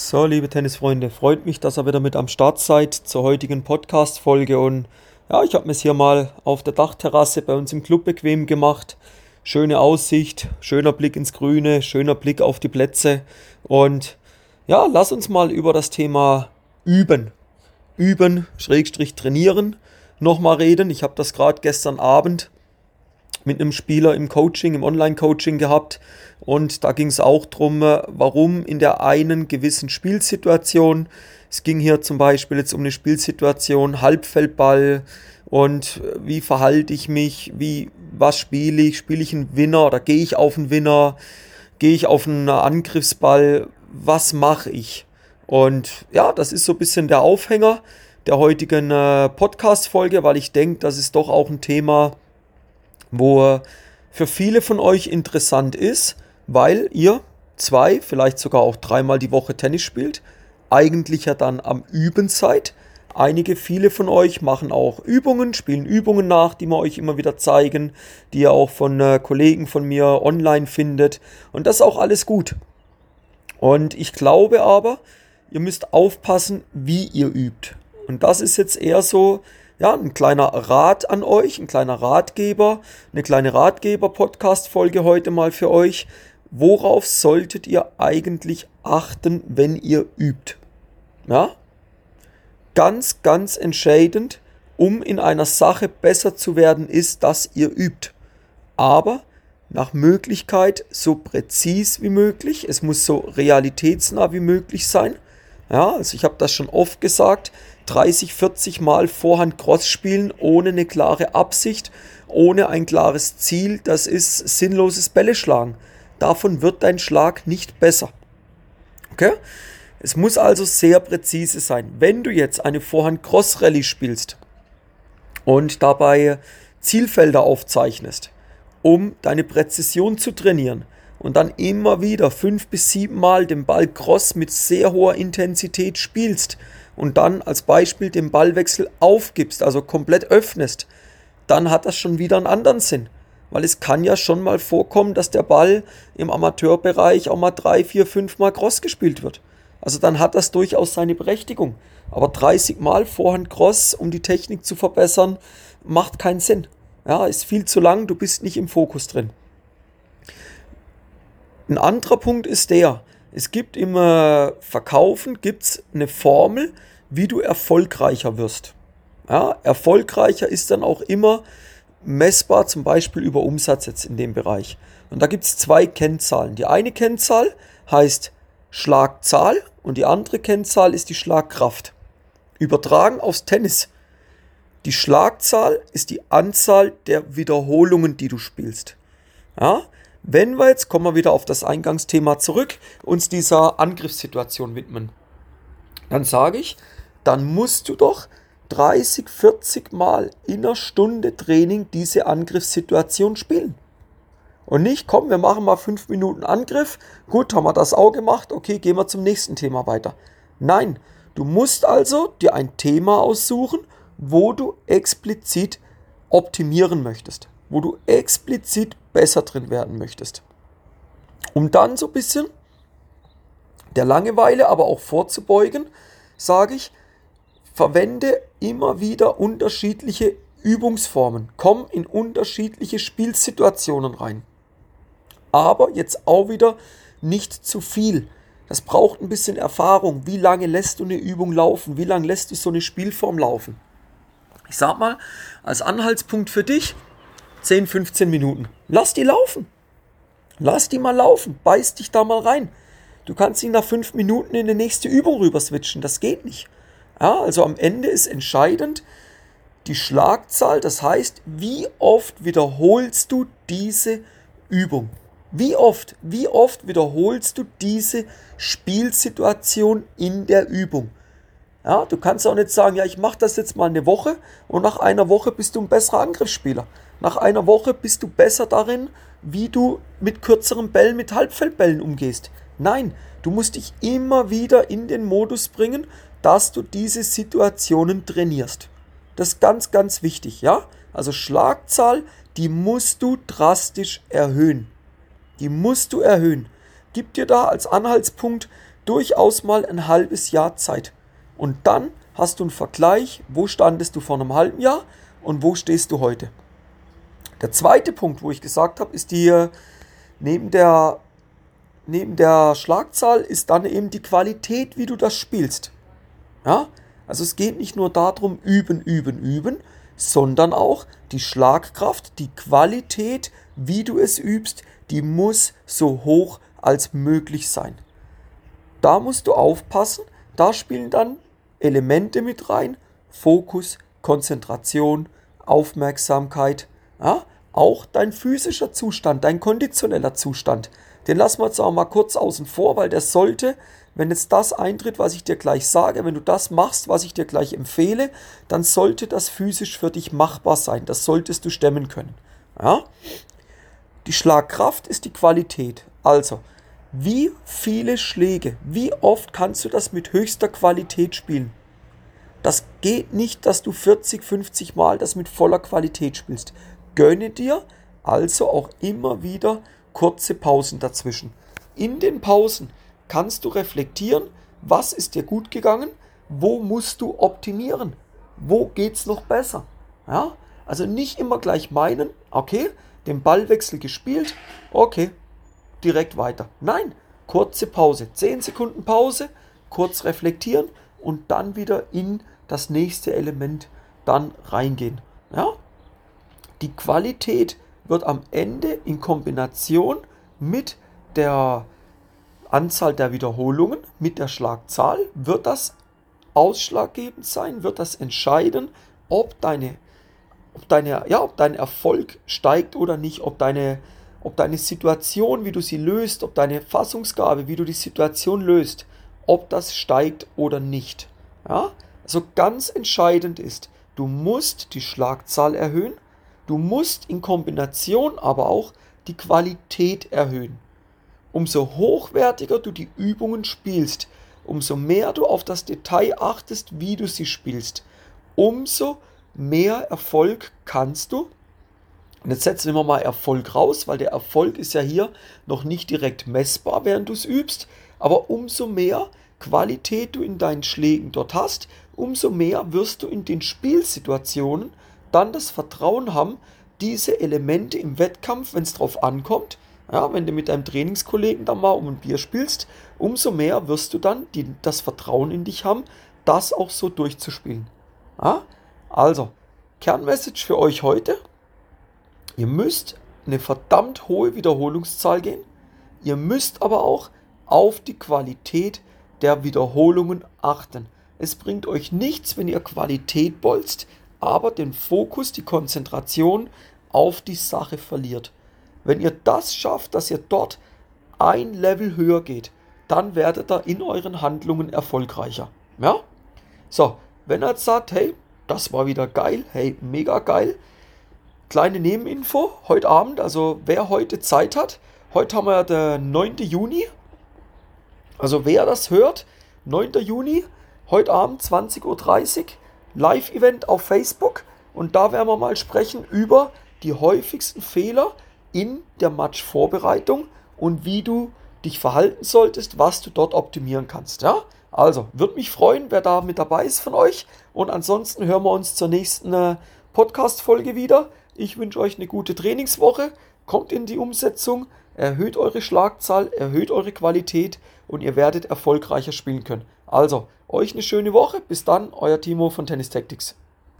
So, liebe Tennisfreunde, freut mich, dass ihr wieder mit am Start seid zur heutigen Podcast-Folge. Und ja, ich habe mir es hier mal auf der Dachterrasse bei uns im Club bequem gemacht. Schöne Aussicht, schöner Blick ins Grüne, schöner Blick auf die Plätze. Und ja, lass uns mal über das Thema Üben, Üben, Schrägstrich trainieren, nochmal reden. Ich habe das gerade gestern Abend mit einem Spieler im Coaching, im Online-Coaching gehabt. Und da ging es auch darum, äh, warum in der einen gewissen Spielsituation, es ging hier zum Beispiel jetzt um eine Spielsituation, Halbfeldball. Und äh, wie verhalte ich mich, wie, was spiele ich, spiele ich einen Winner oder gehe ich auf einen Winner, gehe ich auf einen Angriffsball, was mache ich? Und ja, das ist so ein bisschen der Aufhänger der heutigen äh, Podcast-Folge, weil ich denke, das ist doch auch ein Thema, wo für viele von euch interessant ist, weil ihr zwei, vielleicht sogar auch dreimal die Woche Tennis spielt, eigentlich ja dann am Üben seid. Einige, viele von euch machen auch Übungen, spielen Übungen nach, die wir euch immer wieder zeigen, die ihr auch von äh, Kollegen von mir online findet. Und das ist auch alles gut. Und ich glaube aber, ihr müsst aufpassen, wie ihr übt. Und das ist jetzt eher so ja, ein kleiner Rat an euch, ein kleiner Ratgeber, eine kleine Ratgeber-Podcast-Folge heute mal für euch. Worauf solltet ihr eigentlich achten, wenn ihr übt? Ja? Ganz, ganz entscheidend, um in einer Sache besser zu werden, ist, dass ihr übt. Aber nach Möglichkeit so präzis wie möglich. Es muss so realitätsnah wie möglich sein. Ja, also ich habe das schon oft gesagt. 30, 40 Mal Vorhand Cross spielen ohne eine klare Absicht, ohne ein klares Ziel, das ist sinnloses Bälle schlagen. Davon wird dein Schlag nicht besser. Okay? Es muss also sehr präzise sein. Wenn du jetzt eine Vorhand Cross Rallye spielst und dabei Zielfelder aufzeichnest, um deine Präzision zu trainieren und dann immer wieder fünf bis sieben Mal den Ball Cross mit sehr hoher Intensität spielst, und dann als Beispiel den Ballwechsel aufgibst, also komplett öffnest, dann hat das schon wieder einen anderen Sinn. Weil es kann ja schon mal vorkommen, dass der Ball im Amateurbereich auch mal drei, vier, fünf Mal Cross gespielt wird. Also dann hat das durchaus seine Berechtigung. Aber 30 Mal Vorhand Cross, um die Technik zu verbessern, macht keinen Sinn. Ja, ist viel zu lang, du bist nicht im Fokus drin. Ein anderer Punkt ist der, es gibt im äh, Verkaufen gibt's eine Formel, wie du erfolgreicher wirst. Ja, erfolgreicher ist dann auch immer messbar, zum Beispiel über Umsatz jetzt in dem Bereich. Und da gibt es zwei Kennzahlen. Die eine Kennzahl heißt Schlagzahl und die andere Kennzahl ist die Schlagkraft. Übertragen aufs Tennis. Die Schlagzahl ist die Anzahl der Wiederholungen, die du spielst. Ja? Wenn wir jetzt, kommen wir wieder auf das Eingangsthema zurück, uns dieser Angriffssituation widmen, dann sage ich, dann musst du doch 30, 40 Mal in einer Stunde Training diese Angriffssituation spielen. Und nicht, komm, wir machen mal 5 Minuten Angriff. Gut, haben wir das auch gemacht. Okay, gehen wir zum nächsten Thema weiter. Nein, du musst also dir ein Thema aussuchen, wo du explizit optimieren möchtest. Wo du explizit besser drin werden möchtest. Um dann so ein bisschen der Langeweile aber auch vorzubeugen, sage ich, verwende immer wieder unterschiedliche Übungsformen, komm in unterschiedliche Spielsituationen rein. Aber jetzt auch wieder nicht zu viel. Das braucht ein bisschen Erfahrung. Wie lange lässt du eine Übung laufen? Wie lange lässt du so eine Spielform laufen? Ich sag mal, als Anhaltspunkt für dich 10, 15 Minuten. Lass die laufen. Lass die mal laufen. Beiß dich da mal rein. Du kannst ihn nach fünf Minuten in die nächste Übung rüber switchen. Das geht nicht. Ja, also am Ende ist entscheidend die Schlagzahl. Das heißt, wie oft wiederholst du diese Übung? Wie oft, wie oft wiederholst du diese Spielsituation in der Übung? Ja, du kannst auch nicht sagen, ja, ich mache das jetzt mal eine Woche und nach einer Woche bist du ein besserer Angriffsspieler. Nach einer Woche bist du besser darin, wie du mit kürzeren Bällen, mit Halbfeldbällen umgehst. Nein, du musst dich immer wieder in den Modus bringen, dass du diese Situationen trainierst. Das ist ganz, ganz wichtig, ja? Also Schlagzahl, die musst du drastisch erhöhen. Die musst du erhöhen. Gib dir da als Anhaltspunkt durchaus mal ein halbes Jahr Zeit. Und dann hast du einen Vergleich, wo standest du vor einem halben Jahr und wo stehst du heute. Der zweite Punkt, wo ich gesagt habe, ist die, neben der, neben der Schlagzahl ist dann eben die Qualität, wie du das spielst. Ja? Also es geht nicht nur darum, üben, üben, üben, sondern auch die Schlagkraft, die Qualität, wie du es übst, die muss so hoch als möglich sein. Da musst du aufpassen, da spielen dann Elemente mit rein, Fokus, Konzentration, Aufmerksamkeit, ja? auch dein physischer Zustand, dein konditioneller Zustand. Den lassen wir jetzt auch mal kurz außen vor, weil der sollte, wenn jetzt das eintritt, was ich dir gleich sage, wenn du das machst, was ich dir gleich empfehle, dann sollte das physisch für dich machbar sein. Das solltest du stemmen können. Ja? Die Schlagkraft ist die Qualität. Also, wie viele Schläge, wie oft kannst du das mit höchster Qualität spielen? Das geht nicht, dass du 40, 50 Mal das mit voller Qualität spielst. Gönne dir also auch immer wieder kurze Pausen dazwischen. In den Pausen kannst du reflektieren, was ist dir gut gegangen, wo musst du optimieren, wo geht es noch besser. Ja? Also nicht immer gleich meinen, okay, den Ballwechsel gespielt, okay, direkt weiter. Nein, kurze Pause, 10 Sekunden Pause, kurz reflektieren und dann wieder in das nächste Element dann reingehen. Ja? Die Qualität wird am Ende in Kombination mit der Anzahl der Wiederholungen, mit der Schlagzahl, wird das ausschlaggebend sein, wird das entscheiden, ob deine, ob deine, ja, ob dein Erfolg steigt oder nicht, ob deine ob deine Situation, wie du sie löst, ob deine Fassungsgabe, wie du die Situation löst, ob das steigt oder nicht. Ja? Also ganz entscheidend ist, du musst die Schlagzahl erhöhen, du musst in Kombination aber auch die Qualität erhöhen. Umso hochwertiger du die Übungen spielst, umso mehr du auf das Detail achtest, wie du sie spielst, umso mehr Erfolg kannst du und jetzt setzen wir mal Erfolg raus, weil der Erfolg ist ja hier noch nicht direkt messbar, während du es übst. Aber umso mehr Qualität du in deinen Schlägen dort hast, umso mehr wirst du in den Spielsituationen dann das Vertrauen haben, diese Elemente im Wettkampf, wenn es drauf ankommt, ja, wenn du mit deinem Trainingskollegen dann mal um ein Bier spielst, umso mehr wirst du dann die, das Vertrauen in dich haben, das auch so durchzuspielen. Ja? Also, Kernmessage für euch heute, Ihr müsst eine verdammt hohe Wiederholungszahl gehen. Ihr müsst aber auch auf die Qualität der Wiederholungen achten. Es bringt euch nichts, wenn ihr Qualität bolzt, aber den Fokus, die Konzentration auf die Sache verliert. Wenn ihr das schafft, dass ihr dort ein Level höher geht, dann werdet ihr in euren Handlungen erfolgreicher. Ja? So, wenn er jetzt sagt, hey, das war wieder geil, hey, mega geil, Kleine Nebeninfo, heute Abend, also wer heute Zeit hat, heute haben wir den 9. Juni. Also wer das hört, 9. Juni, heute Abend 20.30 Uhr, Live-Event auf Facebook. Und da werden wir mal sprechen über die häufigsten Fehler in der Match-Vorbereitung und wie du dich verhalten solltest, was du dort optimieren kannst. Ja? Also, würde mich freuen, wer da mit dabei ist von euch. Und ansonsten hören wir uns zur nächsten äh, Podcast-Folge wieder. Ich wünsche euch eine gute Trainingswoche. Kommt in die Umsetzung, erhöht eure Schlagzahl, erhöht eure Qualität und ihr werdet erfolgreicher spielen können. Also, euch eine schöne Woche. Bis dann, euer Timo von Tennis Tactics.